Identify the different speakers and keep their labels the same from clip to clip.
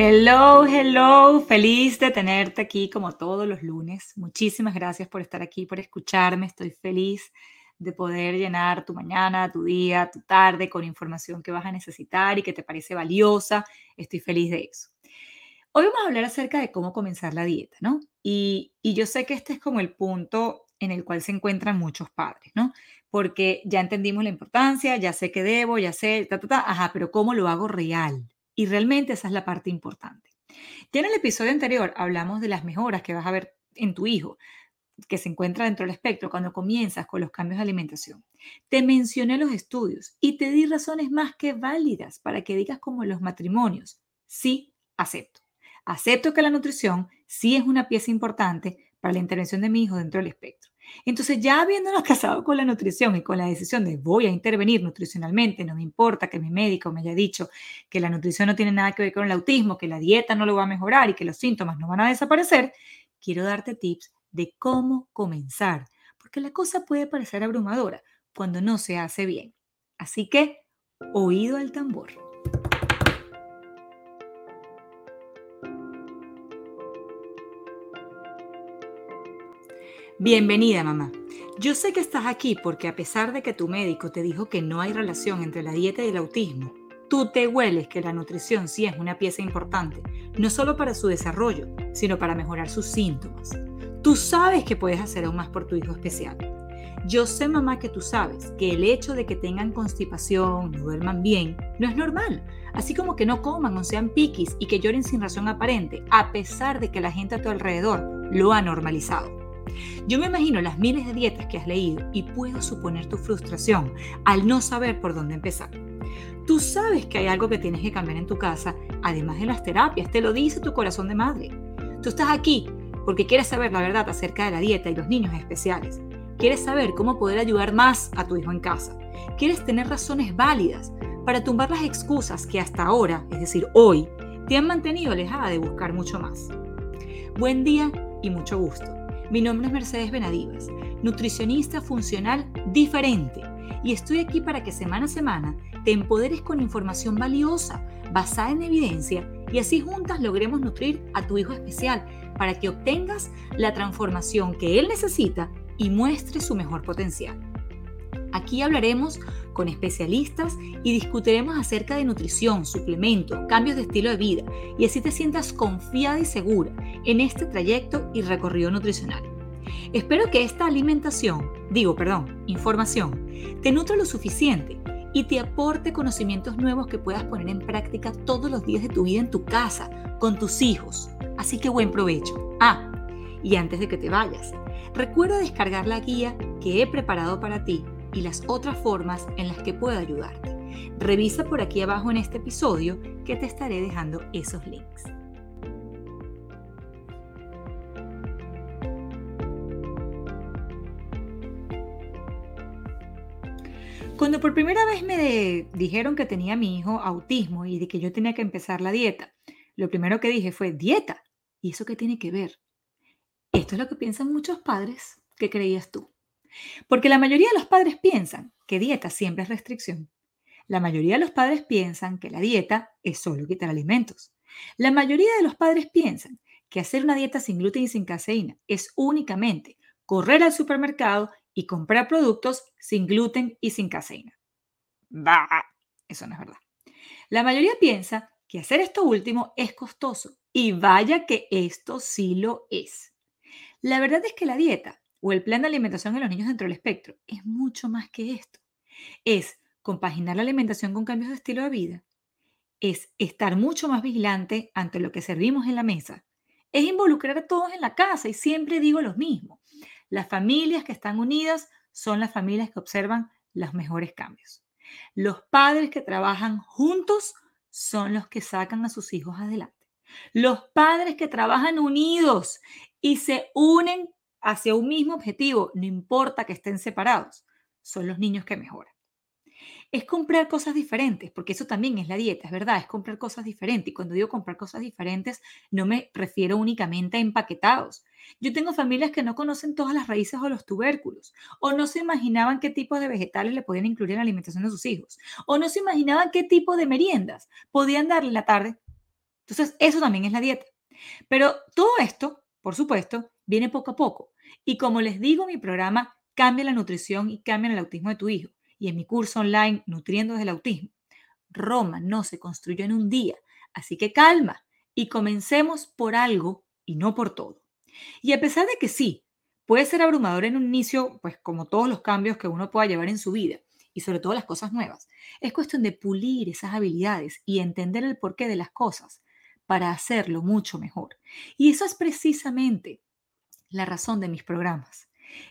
Speaker 1: Hello, hello, feliz de tenerte aquí como todos los lunes. Muchísimas gracias por estar aquí, por escucharme. Estoy feliz de poder llenar tu mañana, tu día, tu tarde con información que vas a necesitar y que te parece valiosa. Estoy feliz de eso. Hoy vamos a hablar acerca de cómo comenzar la dieta, ¿no? Y, y yo sé que este es como el punto en el cual se encuentran muchos padres, ¿no? Porque ya entendimos la importancia, ya sé que debo, ya sé, ta, ta, ta, ajá, pero ¿cómo lo hago real? Y realmente esa es la parte importante. Ya en el episodio anterior hablamos de las mejoras que vas a ver en tu hijo, que se encuentra dentro del espectro cuando comienzas con los cambios de alimentación. Te mencioné los estudios y te di razones más que válidas para que digas como los matrimonios, sí, acepto. Acepto que la nutrición sí es una pieza importante para la intervención de mi hijo dentro del espectro. Entonces, ya habiéndonos casado con la nutrición y con la decisión de voy a intervenir nutricionalmente, no me importa que mi médico me haya dicho que la nutrición no tiene nada que ver con el autismo, que la dieta no lo va a mejorar y que los síntomas no van a desaparecer, quiero darte tips de cómo comenzar, porque la cosa puede parecer abrumadora cuando no se hace bien. Así que, oído al tambor. Bienvenida, mamá. Yo sé que estás aquí porque a pesar de que tu médico te dijo que no hay relación entre la dieta y el autismo, tú te hueles que la nutrición sí es una pieza importante, no solo para su desarrollo, sino para mejorar sus síntomas. Tú sabes que puedes hacer aún más por tu hijo especial. Yo sé, mamá, que tú sabes que el hecho de que tengan constipación, no duerman bien, no es normal. Así como que no coman o sean piquis y que lloren sin razón aparente, a pesar de que la gente a tu alrededor lo ha normalizado. Yo me imagino las miles de dietas que has leído y puedo suponer tu frustración al no saber por dónde empezar. Tú sabes que hay algo que tienes que cambiar en tu casa, además de las terapias, te lo dice tu corazón de madre. Tú estás aquí porque quieres saber la verdad acerca de la dieta y los niños especiales. Quieres saber cómo poder ayudar más a tu hijo en casa. Quieres tener razones válidas para tumbar las excusas que hasta ahora, es decir, hoy, te han mantenido alejada de buscar mucho más. Buen día y mucho gusto. Mi nombre es Mercedes Benadivas, nutricionista funcional diferente, y estoy aquí para que semana a semana te empoderes con información valiosa, basada en evidencia, y así juntas logremos nutrir a tu hijo especial para que obtengas la transformación que él necesita y muestre su mejor potencial. Aquí hablaremos con especialistas y discutiremos acerca de nutrición, suplementos, cambios de estilo de vida y así te sientas confiada y segura en este trayecto y recorrido nutricional. Espero que esta alimentación, digo, perdón, información, te nutra lo suficiente y te aporte conocimientos nuevos que puedas poner en práctica todos los días de tu vida en tu casa, con tus hijos. Así que buen provecho. Ah, y antes de que te vayas, recuerda descargar la guía que he preparado para ti y las otras formas en las que puedo ayudarte. Revisa por aquí abajo en este episodio que te estaré dejando esos links. Cuando por primera vez me dijeron que tenía mi hijo autismo y de que yo tenía que empezar la dieta, lo primero que dije fue, ¿dieta? ¿Y eso qué tiene que ver? Esto es lo que piensan muchos padres. ¿Qué creías tú? Porque la mayoría de los padres piensan que dieta siempre es restricción. La mayoría de los padres piensan que la dieta es solo quitar alimentos. La mayoría de los padres piensan que hacer una dieta sin gluten y sin caseína es únicamente correr al supermercado y comprar productos sin gluten y sin caseína. Bah, eso no es verdad. La mayoría piensa que hacer esto último es costoso y vaya que esto sí lo es. La verdad es que la dieta o el plan de alimentación en los niños dentro del espectro es mucho más que esto. Es compaginar la alimentación con cambios de estilo de vida. Es estar mucho más vigilante ante lo que servimos en la mesa. Es involucrar a todos en la casa y siempre digo lo mismo. Las familias que están unidas son las familias que observan los mejores cambios. Los padres que trabajan juntos son los que sacan a sus hijos adelante. Los padres que trabajan unidos y se unen hacia un mismo objetivo, no importa que estén separados, son los niños que mejoran. Es comprar cosas diferentes, porque eso también es la dieta, es verdad, es comprar cosas diferentes. Y cuando digo comprar cosas diferentes, no me refiero únicamente a empaquetados. Yo tengo familias que no conocen todas las raíces o los tubérculos, o no se imaginaban qué tipo de vegetales le podían incluir en la alimentación de sus hijos, o no se imaginaban qué tipo de meriendas podían darle la tarde Entonces, eso también es la dieta. Pero todo esto, por supuesto, viene poco a poco. Y como les digo, mi programa Cambia la nutrición y cambia el autismo de tu hijo. Y en mi curso online Nutriendo desde el autismo. Roma no se construyó en un día. Así que calma y comencemos por algo y no por todo. Y a pesar de que sí, puede ser abrumador en un inicio, pues como todos los cambios que uno pueda llevar en su vida, y sobre todo las cosas nuevas, es cuestión de pulir esas habilidades y entender el porqué de las cosas para hacerlo mucho mejor. Y eso es precisamente la razón de mis programas.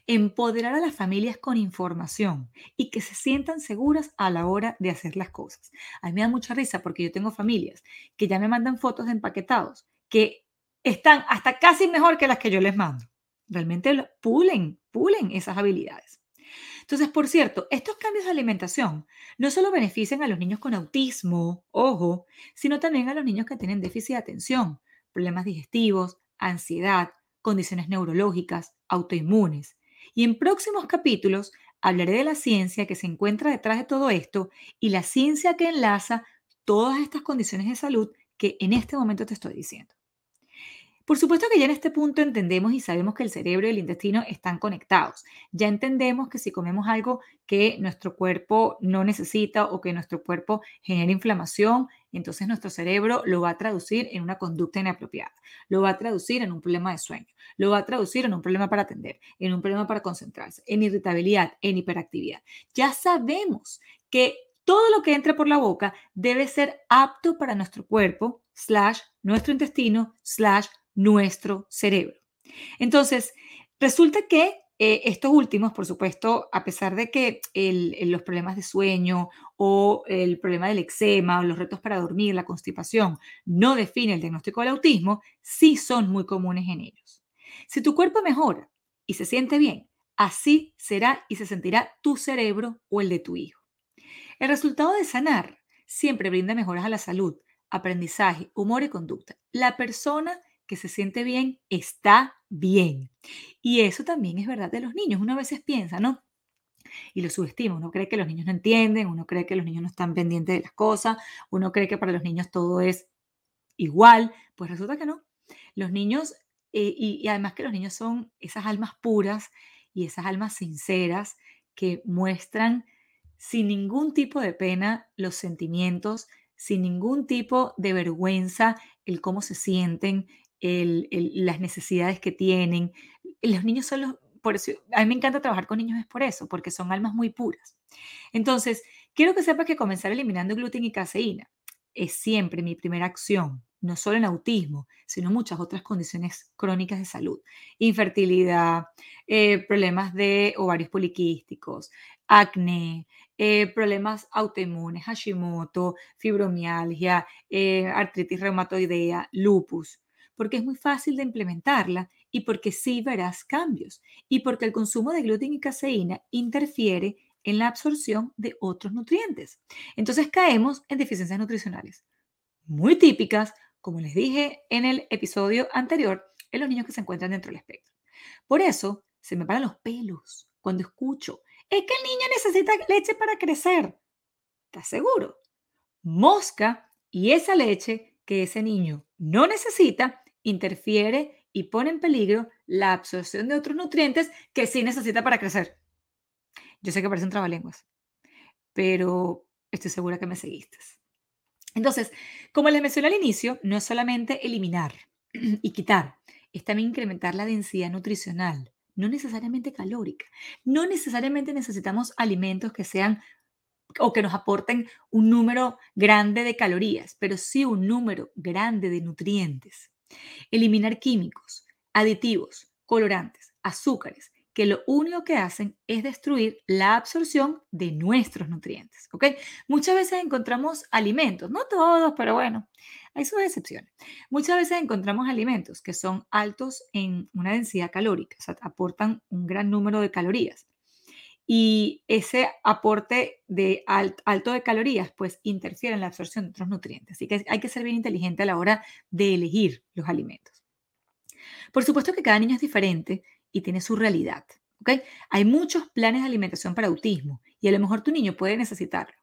Speaker 1: Empoderar a las familias con información y que se sientan seguras a la hora de hacer las cosas. A mí me da mucha risa porque yo tengo familias que ya me mandan fotos de empaquetados que están hasta casi mejor que las que yo les mando. Realmente pulen, pulen esas habilidades. Entonces, por cierto, estos cambios de alimentación no solo benefician a los niños con autismo, ojo, sino también a los niños que tienen déficit de atención, problemas digestivos, ansiedad, condiciones neurológicas, autoinmunes. Y en próximos capítulos hablaré de la ciencia que se encuentra detrás de todo esto y la ciencia que enlaza todas estas condiciones de salud que en este momento te estoy diciendo. Por supuesto que ya en este punto entendemos y sabemos que el cerebro y el intestino están conectados. Ya entendemos que si comemos algo que nuestro cuerpo no necesita o que nuestro cuerpo genera inflamación, entonces nuestro cerebro lo va a traducir en una conducta inapropiada, lo va a traducir en un problema de sueño, lo va a traducir en un problema para atender, en un problema para concentrarse, en irritabilidad, en hiperactividad. Ya sabemos que todo lo que entra por la boca debe ser apto para nuestro cuerpo, slash, nuestro intestino, slash, nuestro cerebro. Entonces, resulta que eh, estos últimos, por supuesto, a pesar de que los problemas de sueño o el problema del eczema o los retos para dormir, la constipación, no definen el diagnóstico del autismo, sí son muy comunes en ellos. Si tu cuerpo mejora y se siente bien, así será y se sentirá tu cerebro o el de tu hijo. El resultado de sanar siempre brinda mejoras a la salud, aprendizaje, humor y conducta. La persona que se siente bien, está bien. Y eso también es verdad de los niños. Uno a veces piensa, ¿no? Y lo subestima. Uno cree que los niños no entienden, uno cree que los niños no están pendientes de las cosas, uno cree que para los niños todo es igual. Pues resulta que no. Los niños, eh, y, y además que los niños son esas almas puras y esas almas sinceras que muestran sin ningún tipo de pena los sentimientos, sin ningún tipo de vergüenza, el cómo se sienten, las necesidades que tienen. Los niños son los, por eso, a mí me encanta trabajar con niños es por eso, porque son almas muy puras. Entonces, quiero que sepas que comenzar eliminando gluten y caseína es siempre mi primera acción, no solo en autismo, sino muchas otras condiciones crónicas de salud. Infertilidad, eh, problemas de ovarios poliquísticos, acné, eh, problemas autoinmunes, Hashimoto, fibromialgia, eh, artritis reumatoidea, lupus porque es muy fácil de implementarla y porque sí verás cambios y porque el consumo de gluten y caseína interfiere en la absorción de otros nutrientes. Entonces caemos en deficiencias nutricionales muy típicas, como les dije en el episodio anterior, en los niños que se encuentran dentro del espectro. Por eso se me paran los pelos cuando escucho, es que el niño necesita leche para crecer. ¿Estás seguro? Mosca y esa leche que ese niño no necesita interfiere y pone en peligro la absorción de otros nutrientes que sí necesita para crecer. Yo sé que parecen trabalenguas, pero estoy segura que me seguiste. Entonces, como les mencioné al inicio, no es solamente eliminar y quitar, es también incrementar la densidad nutricional, no necesariamente calórica. No necesariamente necesitamos alimentos que sean o que nos aporten un número grande de calorías, pero sí un número grande de nutrientes. Eliminar químicos, aditivos, colorantes, azúcares, que lo único que hacen es destruir la absorción de nuestros nutrientes. ¿ok? Muchas veces encontramos alimentos, no todos, pero bueno, hay sus excepciones. Muchas veces encontramos alimentos que son altos en una densidad calórica, o sea, aportan un gran número de calorías. Y ese aporte de alto de calorías, pues interfiere en la absorción de otros nutrientes. Así que hay que ser bien inteligente a la hora de elegir los alimentos. Por supuesto que cada niño es diferente y tiene su realidad. ¿okay? Hay muchos planes de alimentación para autismo y a lo mejor tu niño puede necesitarlo.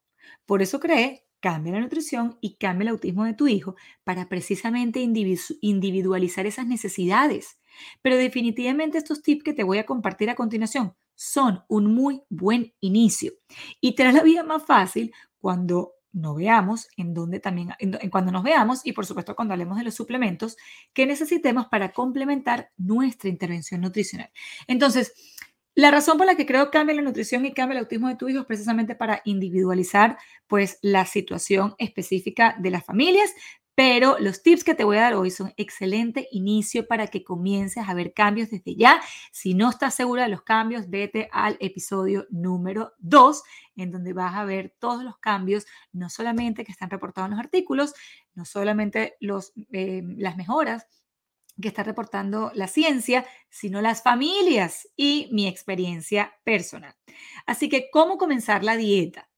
Speaker 1: Por eso creé cambia la nutrición y cambia el autismo de tu hijo para precisamente individualizar esas necesidades. Pero definitivamente estos tips que te voy a compartir a continuación son un muy buen inicio y te la vida más fácil cuando nos veamos, en donde también, en, cuando nos veamos y por supuesto cuando hablemos de los suplementos que necesitemos para complementar nuestra intervención nutricional. Entonces, la razón por la que creo cambia la nutrición y cambia el autismo de tu hijo es precisamente para individualizar pues la situación específica de las familias, pero los tips que te voy a dar hoy son excelente inicio para que comiences a ver cambios desde ya. Si no estás segura de los cambios, vete al episodio número 2, en donde vas a ver todos los cambios, no solamente que están reportados en los artículos, no solamente los, eh, las mejoras que está reportando la ciencia, sino las familias y mi experiencia personal. Así que, ¿cómo comenzar la dieta?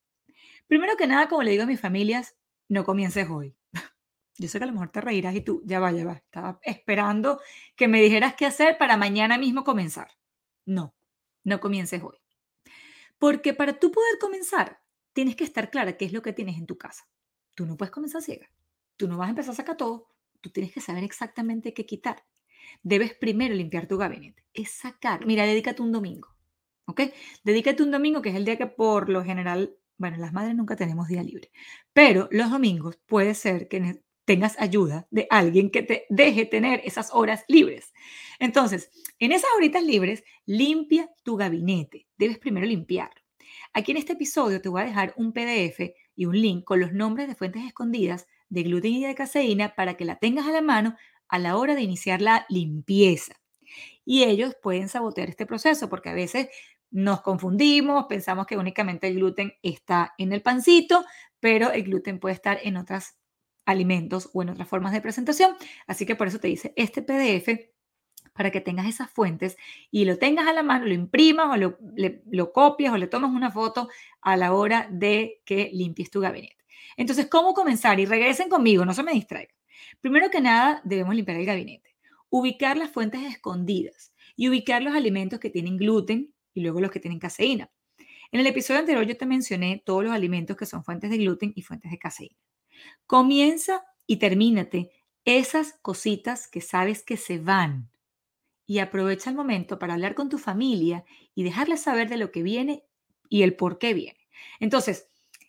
Speaker 1: Primero que nada, como le digo a mis familias, no comiences hoy. Yo sé que a lo mejor te reirás y tú, ya va, ya va, estaba esperando que me dijeras qué hacer para mañana mismo comenzar. No, no comiences hoy. Porque para tú poder comenzar, tienes que estar clara qué es lo que tienes en tu casa. Tú no puedes comenzar ciega. Tú no vas a empezar a sacar todo. Tú tienes que saber exactamente qué quitar. Debes primero limpiar tu gabinete. Es sacar. Mira, dedícate un domingo. ¿Ok? Dedícate un domingo, que es el día que por lo general, bueno, las madres nunca tenemos día libre. Pero los domingos puede ser que tengas ayuda de alguien que te deje tener esas horas libres. Entonces, en esas horitas libres, limpia tu gabinete. Debes primero limpiarlo. Aquí en este episodio te voy a dejar un PDF y un link con los nombres de fuentes escondidas de gluten y de caseína para que la tengas a la mano a la hora de iniciar la limpieza. Y ellos pueden sabotear este proceso porque a veces nos confundimos, pensamos que únicamente el gluten está en el pancito, pero el gluten puede estar en otros alimentos o en otras formas de presentación. Así que por eso te dice este PDF para que tengas esas fuentes y lo tengas a la mano, lo imprimas o lo, lo copias o le tomas una foto a la hora de que limpies tu gabinete. Entonces, ¿cómo comenzar? Y regresen conmigo, no se me distraigan. Primero que nada, debemos limpiar el gabinete, ubicar las fuentes escondidas y ubicar los alimentos que tienen gluten y luego los que tienen caseína. En el episodio anterior yo te mencioné todos los alimentos que son fuentes de gluten y fuentes de caseína. Comienza y termínate esas cositas que sabes que se van y aprovecha el momento para hablar con tu familia y dejarles saber de lo que viene y el por qué viene. Entonces,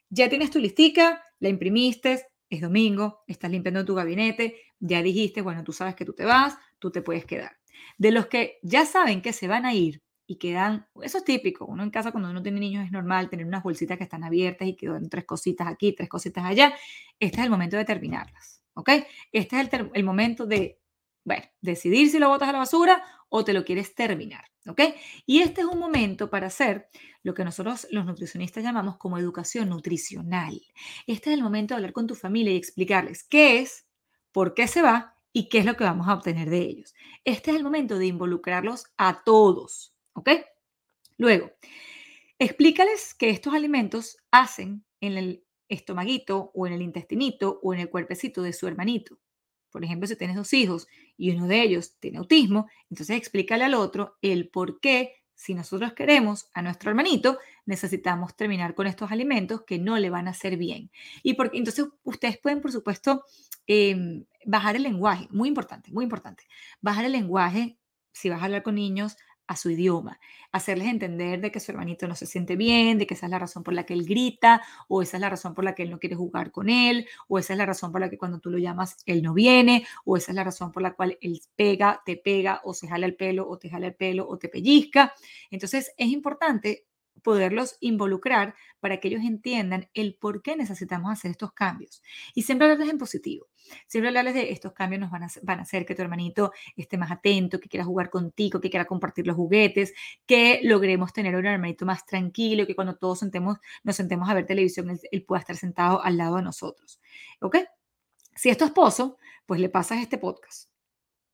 Speaker 1: ya tienes tu listica, la imprimiste, es domingo, estás limpiando tu gabinete, ya dijiste, bueno, tú sabes que tú te vas, tú te puedes quedar. De los que ya saben que se van a ir y quedan, eso es típico, uno en casa cuando uno tiene niños es normal tener unas bolsitas que están abiertas y quedan tres cositas aquí, tres cositas allá. Este es el momento de terminarlas, ¿ok? Este es el, el momento de, bueno, decidir si lo botas a la basura o te lo quieres terminar, ¿ok? Y este es un momento para hacer lo que nosotros los nutricionistas llamamos como educación nutricional. Este es el momento de hablar con tu familia y explicarles qué es, por qué se va y qué es lo que vamos a obtener de ellos. Este es el momento de involucrarlos a todos, ¿ok? Luego, explícales que estos alimentos hacen en el estomaguito o en el intestinito o en el cuerpecito de su hermanito. Por ejemplo, si tienes dos hijos y uno de ellos tiene autismo, entonces explícale al otro el por qué, si nosotros queremos a nuestro hermanito, necesitamos terminar con estos alimentos que no le van a hacer bien. Y porque, entonces ustedes pueden, por supuesto, em, bajar el lenguaje, muy importante, muy importante, bajar el lenguaje si vas a hablar con niños a su idioma, hacerles entender de que su hermanito no se siente bien, de que esa es la razón por la que él grita, o esa es la razón por la que él no quiere jugar con él, o esa es la razón por la que cuando tú lo llamas él no viene, o esa es la razón por la cual él pega, te pega, o se jala el pelo, o te jala el pelo, o te pellizca. Entonces es importante poderlos involucrar para que ellos entiendan el por qué necesitamos hacer estos cambios. Y siempre hablarles en positivo. Siempre hablarles de estos cambios nos van a, van a hacer que tu hermanito esté más atento, que quiera jugar contigo, que quiera compartir los juguetes, que logremos tener un hermanito más tranquilo, que cuando todos sentemos, nos sentemos a ver televisión, él, él pueda estar sentado al lado de nosotros. ¿Ok? Si es tu esposo, pues le pasas este podcast.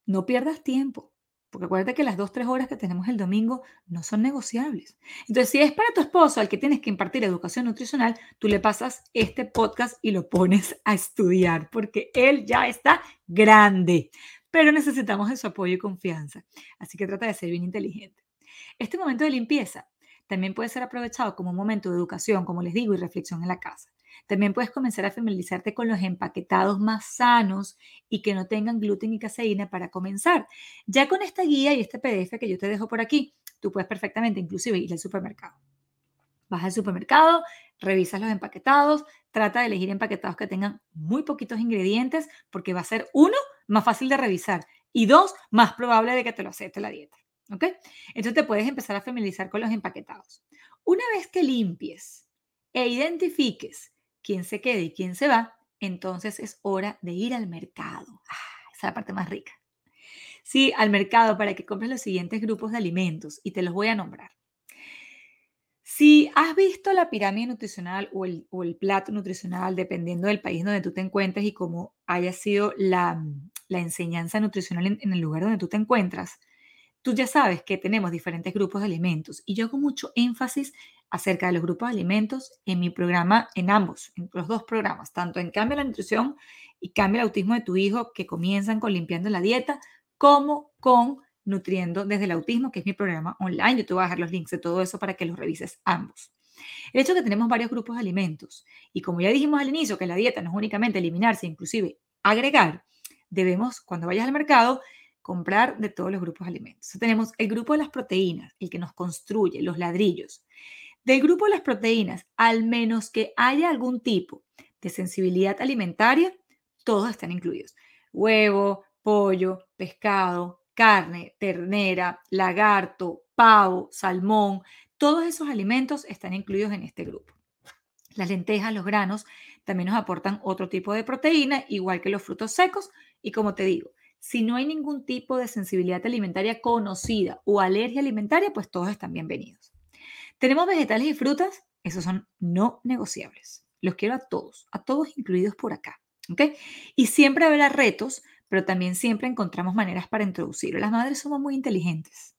Speaker 1: No pierdas tiempo. Porque acuérdate que las dos, tres horas que tenemos el domingo no son negociables. Entonces, si es para tu esposo al que tienes que impartir educación nutricional, tú le pasas este podcast y lo pones a estudiar, porque él ya está grande. Pero necesitamos de su apoyo y confianza. Así que trata de ser bien inteligente. Este momento de limpieza también puede ser aprovechado como un momento de educación, como les digo, y reflexión en la casa. También puedes comenzar a familiarizarte con los empaquetados más sanos y que no tengan gluten y caseína para comenzar. Ya con esta guía y este PDF que yo te dejo por aquí, tú puedes perfectamente inclusive ir al supermercado. Vas al supermercado, revisas los empaquetados, trata de elegir empaquetados que tengan muy poquitos ingredientes porque va a ser uno, más fácil de revisar y dos, más probable de que te lo acepte la dieta. ¿Ok? Entonces te puedes empezar a familiarizar con los empaquetados. Una vez que limpies e identifiques quién se queda y quién se va, entonces es hora de ir al mercado. Ah, esa es la parte más rica. Sí, al mercado para que compres los siguientes grupos de alimentos y te los voy a nombrar. Si has visto la pirámide nutricional o el, o el plato nutricional, dependiendo del país donde tú te encuentres y cómo haya sido la, la enseñanza nutricional en, en el lugar donde tú te encuentras, tú ya sabes que tenemos diferentes grupos de alimentos y yo hago mucho énfasis acerca de los grupos de alimentos en mi programa, en ambos, en los dos programas, tanto en Cambia la Nutrición y Cambia el Autismo de tu Hijo, que comienzan con limpiando la dieta, como con Nutriendo desde el Autismo, que es mi programa online. Yo te voy a dejar los links de todo eso para que los revises ambos. El hecho de que tenemos varios grupos de alimentos y como ya dijimos al inicio que la dieta no es únicamente eliminarse, inclusive agregar, debemos, cuando vayas al mercado, comprar de todos los grupos de alimentos. tenemos el grupo de las proteínas, el que nos construye, los ladrillos. Del grupo de las proteínas, al menos que haya algún tipo de sensibilidad alimentaria, todos están incluidos. Huevo, pollo, pescado, carne, ternera, lagarto, pavo, salmón, todos esos alimentos están incluidos en este grupo. Las lentejas, los granos, también nos aportan otro tipo de proteína, igual que los frutos secos. Y como te digo, si no hay ningún tipo de sensibilidad alimentaria conocida o alergia alimentaria, pues todos están bienvenidos. Tenemos vegetales y frutas, esos son no negociables. Los quiero a todos, a todos incluidos por acá. ¿ok? Y siempre habrá retos, pero también siempre encontramos maneras para introducirlo. Las madres somos muy inteligentes,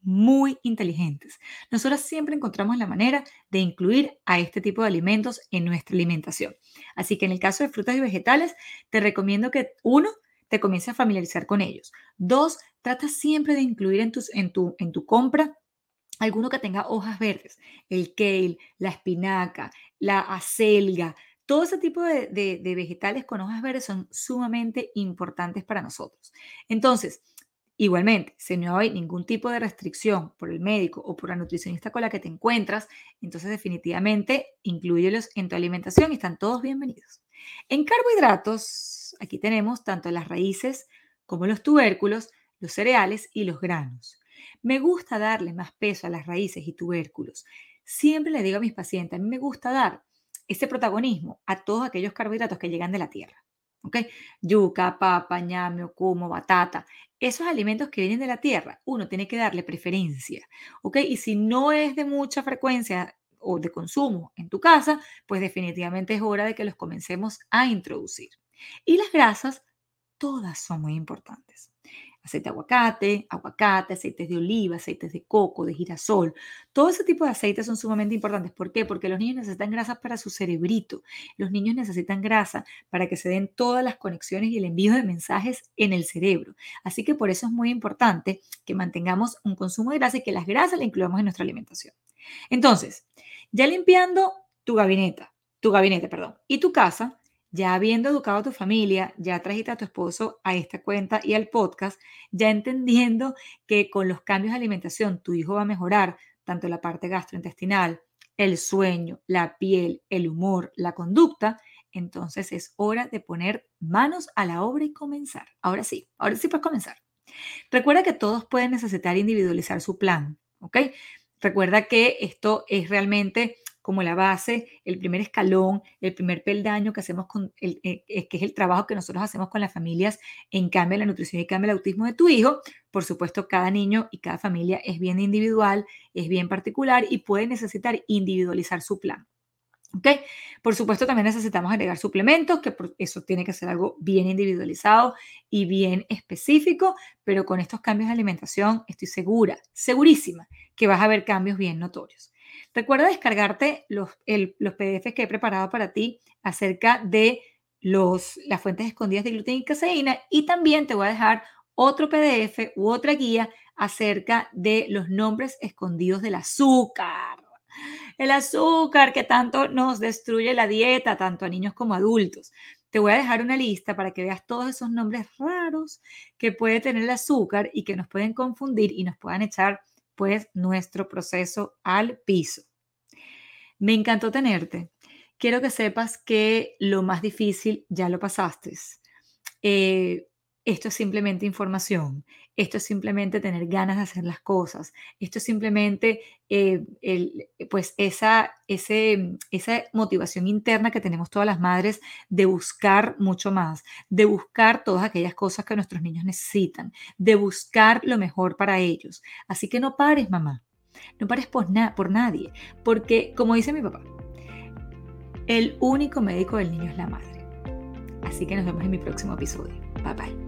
Speaker 1: muy inteligentes. Nosotras siempre encontramos la manera de incluir a este tipo de alimentos en nuestra alimentación. Así que en el caso de frutas y vegetales, te recomiendo que uno, te comiences a familiarizar con ellos. Dos, trata siempre de incluir en, tu, compra alguno que tenga hojas verdes, el kale, la espinaca, la acelga, todo ese tipo de, de, vegetales con hojas verdes son sumamente importantes para nosotros. Entonces, igualmente, si no hay ningún tipo de restricción por el médico o por la nutricionista con la que te encuentras, entonces definitivamente incluyelos en tu alimentación y están todos bienvenidos. En carbohidratos, aquí tenemos tanto las raíces como los tubérculos, los cereales y los granos. Me gusta darle más peso a las raíces y tubérculos. Siempre le digo a mis pacientes, a mí me gusta dar ese protagonismo a todos aquellos carbohidratos que llegan de la tierra. ¿ok? Yuca, papa, ñame, cumo, batata. Esos alimentos que vienen de la tierra, uno tiene que darle preferencia. ¿ok? Y si no es de mucha frecuencia o de consumo en tu casa, pues definitivamente es hora de que los comencemos a introducir. Y las grasas, todas son muy importantes. Aceite de aguacate, aguacate, aceites de oliva, aceites de coco, de girasol. Todo ese tipo de aceites son sumamente importantes. ¿Por qué? Porque los niños necesitan grasa para su cerebrito. Los niños necesitan grasa para que se den todas las conexiones y el envío de mensajes en el cerebro. Así que por eso es muy importante que mantengamos un consumo de grasa y que las grasas las incluyamos en nuestra alimentación. Entonces, ya limpiando tu gabinete, tu gabinete, perdón, y tu casa, ya habiendo educado a tu familia, ya trajiste a tu esposo a esta cuenta y al podcast, ya entendiendo que con los cambios de alimentación tu hijo va a mejorar tanto la parte gastrointestinal, el sueño, la piel, el humor, la conducta, entonces es hora de poner manos a la obra y comenzar. Ahora sí, ahora sí puedes comenzar. Recuerda que todos pueden necesitar individualizar su plan, ¿ok? Recuerda que esto es realmente como la base, el primer escalón, el primer peldaño que hacemos con el, eh, que es el trabajo que nosotros hacemos con las familias en cambio la nutrición y cambio el autismo de tu hijo. Por supuesto, cada niño y cada familia es bien individual, es bien particular y puede necesitar individualizar su plan. ¿Ok? Por supuesto, también necesitamos agregar suplementos, que eso tiene que ser algo bien individualizado y bien específico, pero con estos cambios de alimentación estoy segura, segurísima, que vas a ver cambios bien notorios. Recuerda descargarte los, los PDFs que he preparado para ti acerca de los, las fuentes escondidas de gluten y caseína y también te voy a dejar otro PDF u otra guía acerca de los nombres escondidos del azúcar. El azúcar que tanto nos destruye la dieta, tanto a niños como a adultos. Te voy a dejar una lista para que veas todos esos nombres raros que puede tener el azúcar y que nos pueden confundir y nos puedan echar pues nuestro proceso al piso. Me encantó tenerte. Quiero que sepas que lo más difícil ya lo pasaste. Eh, esto es simplemente información, esto es simplemente tener ganas de hacer las cosas, esto es simplemente eh, pues esa, ese, esa motivación interna que tenemos todas las madres de buscar mucho más, de buscar todas aquellas cosas que nuestros niños necesitan, de buscar lo mejor para ellos. Así que no pares, mamá, no pares por, por nadie, porque como dice mi papá, el único médico del niño es la madre. Así que nos vemos en mi próximo episodio. Bye bye.